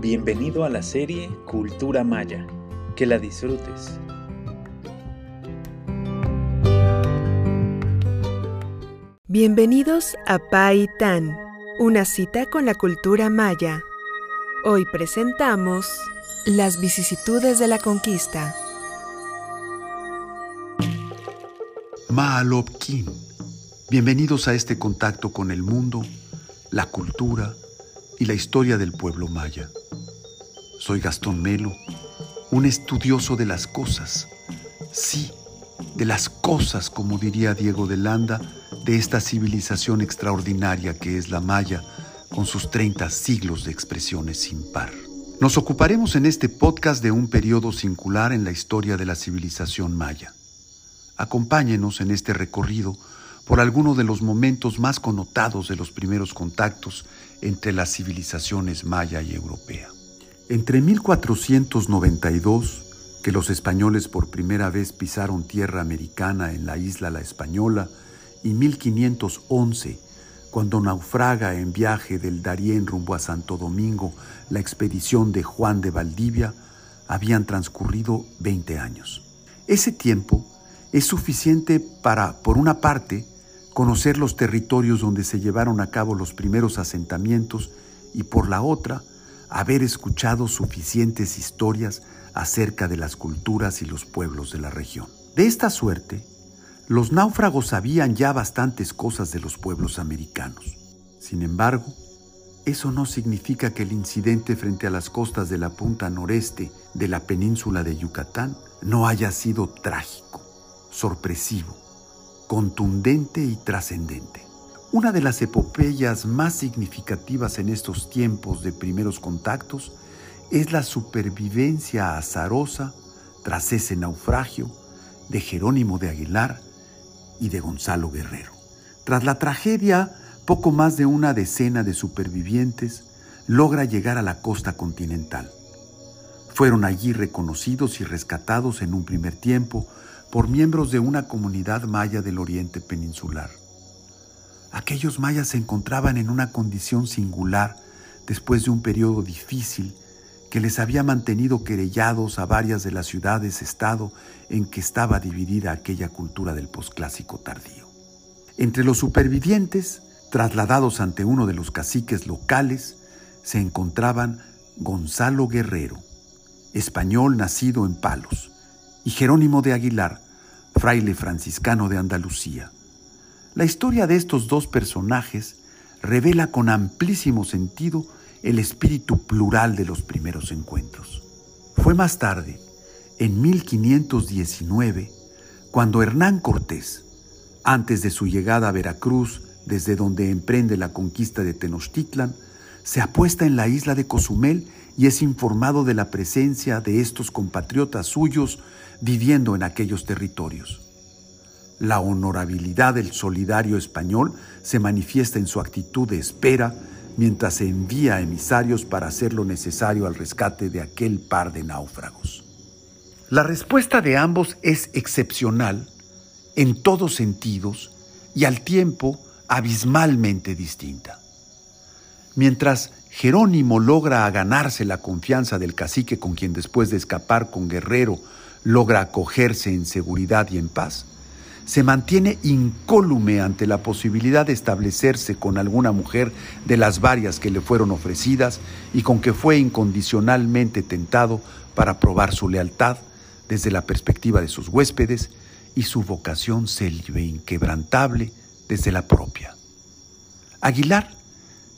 Bienvenido a la serie Cultura Maya. Que la disfrutes. Bienvenidos a Pai Tan, una cita con la cultura maya. Hoy presentamos Las vicisitudes de la conquista. Maalopkin. Bienvenidos a este contacto con el mundo, la cultura y la historia del pueblo maya. Soy Gastón Melo, un estudioso de las cosas. Sí, de las cosas, como diría Diego de Landa, de esta civilización extraordinaria que es la maya, con sus 30 siglos de expresiones sin par. Nos ocuparemos en este podcast de un periodo singular en la historia de la civilización maya. Acompáñenos en este recorrido por alguno de los momentos más connotados de los primeros contactos entre las civilizaciones maya y europea. Entre 1492, que los españoles por primera vez pisaron tierra americana en la isla La Española, y 1511, cuando naufraga en viaje del Darién rumbo a Santo Domingo la expedición de Juan de Valdivia, habían transcurrido 20 años. Ese tiempo es suficiente para, por una parte, conocer los territorios donde se llevaron a cabo los primeros asentamientos y por la otra, haber escuchado suficientes historias acerca de las culturas y los pueblos de la región. De esta suerte, los náufragos sabían ya bastantes cosas de los pueblos americanos. Sin embargo, eso no significa que el incidente frente a las costas de la punta noreste de la península de Yucatán no haya sido trágico, sorpresivo contundente y trascendente. Una de las epopeyas más significativas en estos tiempos de primeros contactos es la supervivencia azarosa tras ese naufragio de Jerónimo de Aguilar y de Gonzalo Guerrero. Tras la tragedia, poco más de una decena de supervivientes logra llegar a la costa continental. Fueron allí reconocidos y rescatados en un primer tiempo por miembros de una comunidad maya del oriente peninsular. Aquellos mayas se encontraban en una condición singular después de un periodo difícil que les había mantenido querellados a varias de las ciudades-estado en que estaba dividida aquella cultura del posclásico tardío. Entre los supervivientes, trasladados ante uno de los caciques locales, se encontraban Gonzalo Guerrero, español nacido en Palos, y Jerónimo de Aguilar, fraile franciscano de Andalucía. La historia de estos dos personajes revela con amplísimo sentido el espíritu plural de los primeros encuentros. Fue más tarde, en 1519, cuando Hernán Cortés, antes de su llegada a Veracruz, desde donde emprende la conquista de Tenochtitlan, se apuesta en la isla de Cozumel y es informado de la presencia de estos compatriotas suyos viviendo en aquellos territorios. La honorabilidad del solidario español se manifiesta en su actitud de espera mientras se envía emisarios para hacer lo necesario al rescate de aquel par de náufragos. La respuesta de ambos es excepcional en todos sentidos y al tiempo abismalmente distinta. Mientras Jerónimo logra ganarse la confianza del cacique con quien después de escapar con Guerrero logra acogerse en seguridad y en paz, se mantiene incólume ante la posibilidad de establecerse con alguna mujer de las varias que le fueron ofrecidas y con que fue incondicionalmente tentado para probar su lealtad desde la perspectiva de sus huéspedes y su vocación selve inquebrantable desde la propia. Aguilar,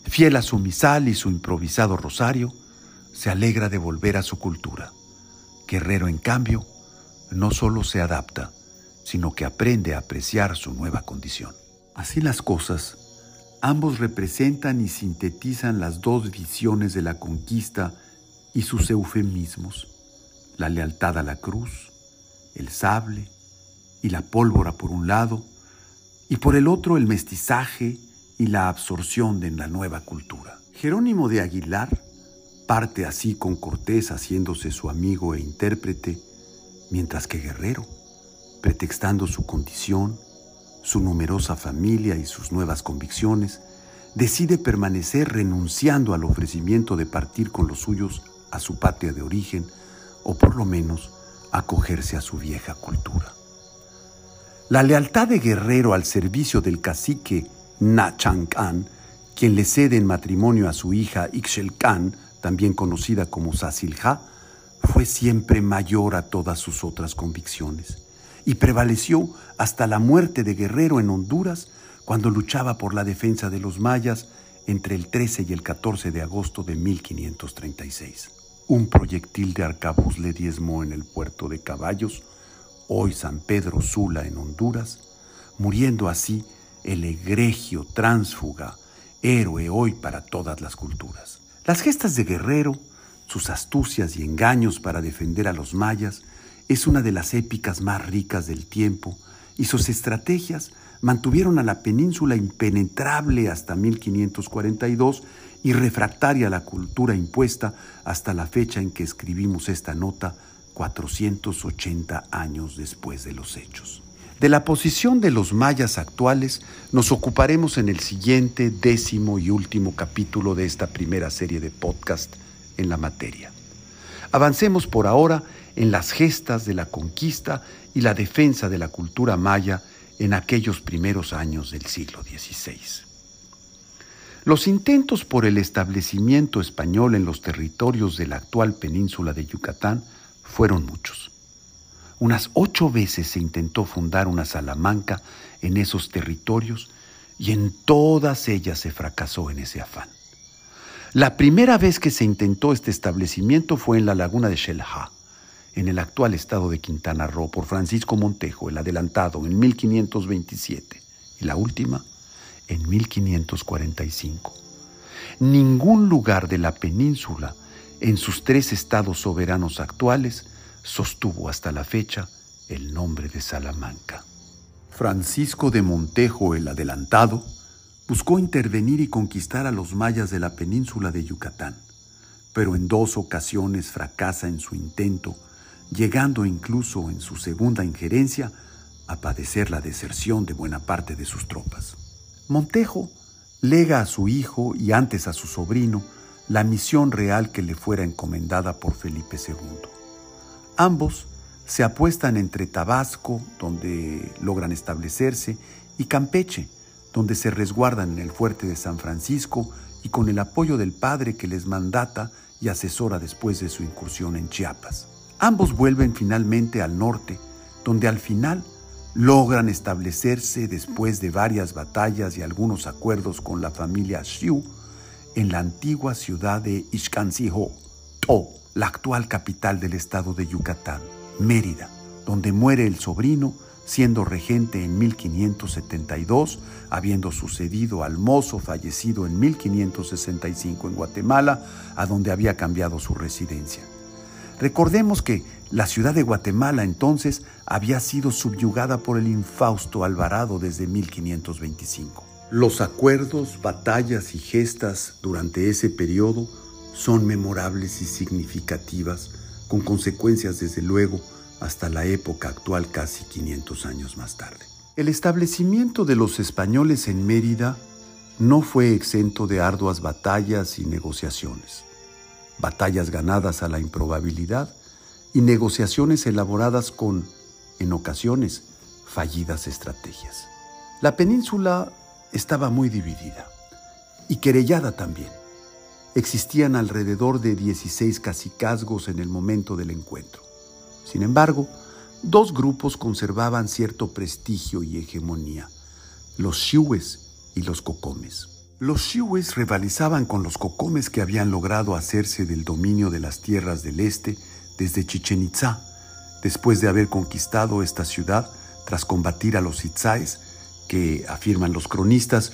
fiel a su misal y su improvisado rosario, se alegra de volver a su cultura. Guerrero, en cambio, no solo se adapta, sino que aprende a apreciar su nueva condición. Así las cosas, ambos representan y sintetizan las dos visiones de la conquista y sus eufemismos, la lealtad a la cruz, el sable y la pólvora por un lado, y por el otro el mestizaje y la absorción de la nueva cultura. Jerónimo de Aguilar parte así con Cortés haciéndose su amigo e intérprete, mientras que Guerrero, pretextando su condición, su numerosa familia y sus nuevas convicciones, decide permanecer renunciando al ofrecimiento de partir con los suyos a su patria de origen o por lo menos acogerse a su vieja cultura. La lealtad de Guerrero al servicio del cacique Na Khan, quien le cede en matrimonio a su hija Ixchel Khan, también conocida como Sasilja, fue siempre mayor a todas sus otras convicciones y prevaleció hasta la muerte de Guerrero en Honduras cuando luchaba por la defensa de los mayas entre el 13 y el 14 de agosto de 1536. Un proyectil de arcabuz le diezmó en el puerto de Caballos, hoy San Pedro Sula en Honduras, muriendo así el egregio tránsfuga, héroe hoy para todas las culturas. Las gestas de Guerrero, sus astucias y engaños para defender a los mayas, es una de las épicas más ricas del tiempo y sus estrategias mantuvieron a la península impenetrable hasta 1542 y refractaria a la cultura impuesta hasta la fecha en que escribimos esta nota 480 años después de los hechos. De la posición de los mayas actuales nos ocuparemos en el siguiente, décimo y último capítulo de esta primera serie de podcast en la materia. Avancemos por ahora en las gestas de la conquista y la defensa de la cultura maya en aquellos primeros años del siglo XVI. Los intentos por el establecimiento español en los territorios de la actual península de Yucatán fueron muchos. Unas ocho veces se intentó fundar una Salamanca en esos territorios y en todas ellas se fracasó en ese afán. La primera vez que se intentó este establecimiento fue en la laguna de Xelha, en el actual estado de Quintana Roo, por Francisco Montejo, el adelantado, en 1527, y la última en 1545. Ningún lugar de la península, en sus tres estados soberanos actuales, sostuvo hasta la fecha el nombre de Salamanca. Francisco de Montejo el Adelantado buscó intervenir y conquistar a los mayas de la península de Yucatán, pero en dos ocasiones fracasa en su intento, llegando incluso en su segunda injerencia a padecer la deserción de buena parte de sus tropas. Montejo lega a su hijo y antes a su sobrino la misión real que le fuera encomendada por Felipe II. Ambos se apuestan entre Tabasco, donde logran establecerse, y Campeche, donde se resguardan en el fuerte de San Francisco y con el apoyo del padre que les mandata y asesora después de su incursión en Chiapas. Ambos vuelven finalmente al norte, donde al final logran establecerse después de varias batallas y algunos acuerdos con la familia Xiu en la antigua ciudad de Ixcancijo, To, la actual capital del estado de Yucatán, Mérida, donde muere el sobrino siendo regente en 1572, habiendo sucedido al mozo fallecido en 1565 en Guatemala, a donde había cambiado su residencia. Recordemos que la ciudad de Guatemala entonces había sido subyugada por el infausto Alvarado desde 1525. Los acuerdos, batallas y gestas durante ese periodo son memorables y significativas, con consecuencias desde luego hasta la época actual casi 500 años más tarde. El establecimiento de los españoles en Mérida no fue exento de arduas batallas y negociaciones, batallas ganadas a la improbabilidad y negociaciones elaboradas con, en ocasiones, fallidas estrategias. La península estaba muy dividida y querellada también existían alrededor de 16 cacicazgos en el momento del encuentro. Sin embargo, dos grupos conservaban cierto prestigio y hegemonía, los xiues y los cocomes. Los xiues rivalizaban con los cocomes que habían logrado hacerse del dominio de las tierras del este desde Chichen Itzá, después de haber conquistado esta ciudad tras combatir a los itzáes que, afirman los cronistas,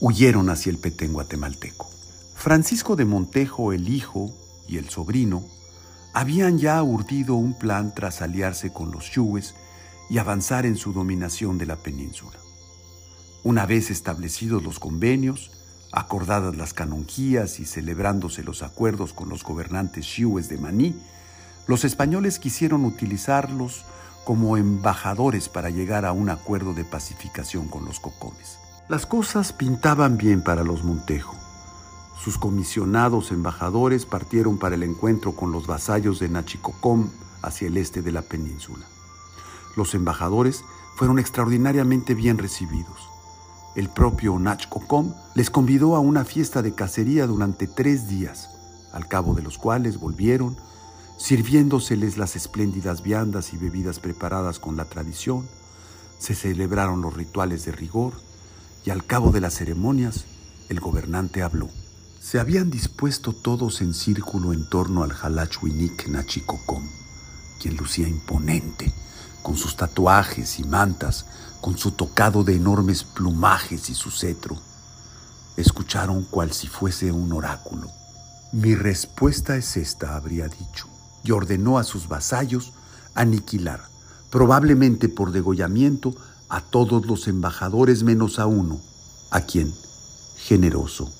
huyeron hacia el Petén guatemalteco. Francisco de Montejo, el hijo y el sobrino, habían ya urdido un plan tras aliarse con los Yues y avanzar en su dominación de la península. Una vez establecidos los convenios, acordadas las canonjías y celebrándose los acuerdos con los gobernantes Yues de Maní, los españoles quisieron utilizarlos como embajadores para llegar a un acuerdo de pacificación con los cocomes. Las cosas pintaban bien para los Montejo. Sus comisionados embajadores partieron para el encuentro con los vasallos de Nachicocom hacia el este de la península. Los embajadores fueron extraordinariamente bien recibidos. El propio Nachcocom les convidó a una fiesta de cacería durante tres días, al cabo de los cuales volvieron, sirviéndoseles las espléndidas viandas y bebidas preparadas con la tradición, se celebraron los rituales de rigor y al cabo de las ceremonias el gobernante habló. Se habían dispuesto todos en círculo en torno al Jalachwinik Nachicocom, quien lucía imponente, con sus tatuajes y mantas, con su tocado de enormes plumajes y su cetro. Escucharon cual si fuese un oráculo. Mi respuesta es esta, habría dicho, y ordenó a sus vasallos aniquilar, probablemente por degollamiento, a todos los embajadores menos a uno, a quien, generoso,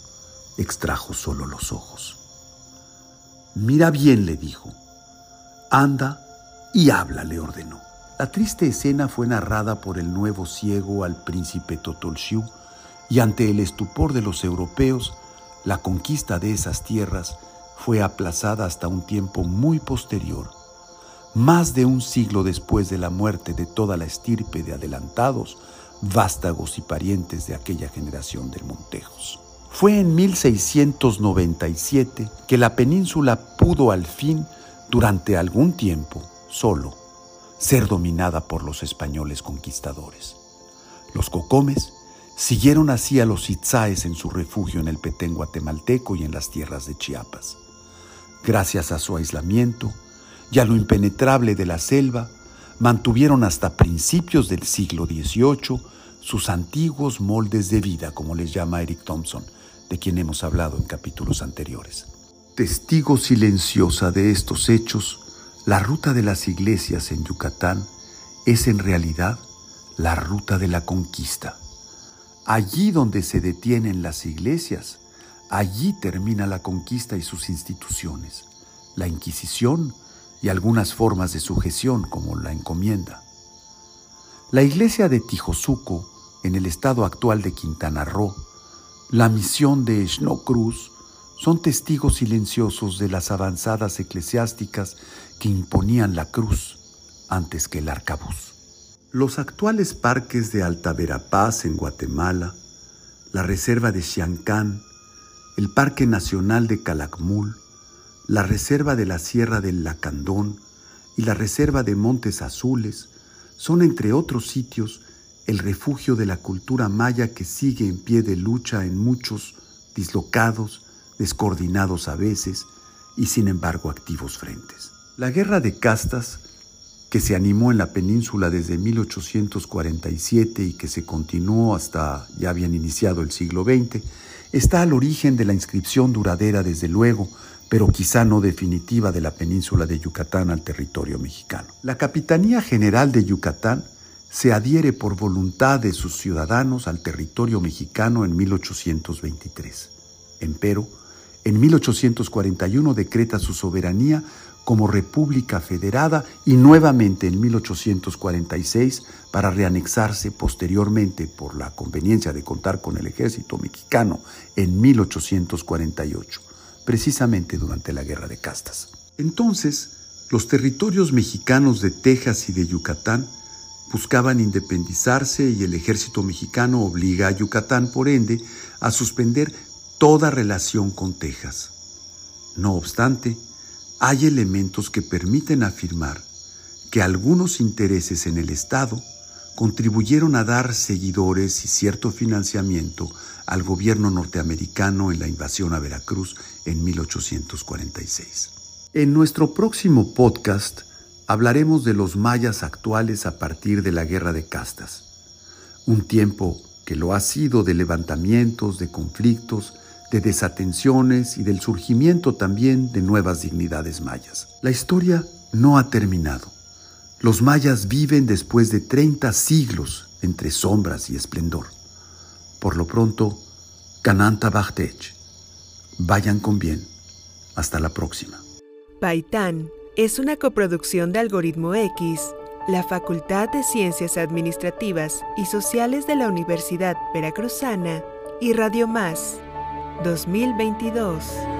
extrajo solo los ojos. Mira bien, le dijo. Anda y habla, le ordenó. La triste escena fue narrada por el nuevo ciego al príncipe Totolshiu y ante el estupor de los europeos, la conquista de esas tierras fue aplazada hasta un tiempo muy posterior, más de un siglo después de la muerte de toda la estirpe de adelantados, vástagos y parientes de aquella generación de Montejos. Fue en 1697 que la península pudo al fin, durante algún tiempo, solo, ser dominada por los españoles conquistadores. Los cocomes siguieron así a los itzaes en su refugio en el Petén guatemalteco y en las tierras de Chiapas. Gracias a su aislamiento y a lo impenetrable de la selva, mantuvieron hasta principios del siglo XVIII sus antiguos moldes de vida, como les llama Eric Thompson, de quien hemos hablado en capítulos anteriores. Testigo silenciosa de estos hechos, la ruta de las iglesias en Yucatán es en realidad la ruta de la conquista. Allí donde se detienen las iglesias, allí termina la conquista y sus instituciones, la Inquisición y algunas formas de sujeción como la encomienda. La iglesia de Tijosuco, en el estado actual de Quintana Roo, la misión de Cruz son testigos silenciosos de las avanzadas eclesiásticas que imponían la cruz antes que el arcabuz. Los actuales parques de Alta Verapaz en Guatemala, la reserva de Xiancán, el Parque Nacional de Calakmul, la reserva de la Sierra del Lacandón y la reserva de Montes Azules son, entre otros sitios, el refugio de la cultura maya que sigue en pie de lucha en muchos dislocados descoordinados a veces y sin embargo activos frentes. La guerra de castas, que se animó en la península desde 1847 y que se continuó hasta ya habían iniciado el siglo XX, está al origen de la inscripción duradera, desde luego, pero quizá no definitiva de la península de Yucatán al territorio mexicano. La Capitanía General de Yucatán se adhiere por voluntad de sus ciudadanos al territorio mexicano en 1823. Empero, en 1841 decreta su soberanía como República Federada y nuevamente en 1846 para reanexarse posteriormente por la conveniencia de contar con el ejército mexicano en 1848, precisamente durante la Guerra de Castas. Entonces, los territorios mexicanos de Texas y de Yucatán buscaban independizarse y el ejército mexicano obliga a Yucatán, por ende, a suspender toda relación con Texas. No obstante, hay elementos que permiten afirmar que algunos intereses en el Estado contribuyeron a dar seguidores y cierto financiamiento al gobierno norteamericano en la invasión a Veracruz en 1846. En nuestro próximo podcast hablaremos de los mayas actuales a partir de la Guerra de Castas, un tiempo que lo ha sido de levantamientos, de conflictos, de desatenciones y del surgimiento también de nuevas dignidades mayas. La historia no ha terminado. Los mayas viven después de 30 siglos entre sombras y esplendor. Por lo pronto, Kananta Bachtech. Vayan con bien. Hasta la próxima. Paitán es una coproducción de Algoritmo X la Facultad de Ciencias Administrativas y Sociales de la Universidad Veracruzana y Radio Más 2022.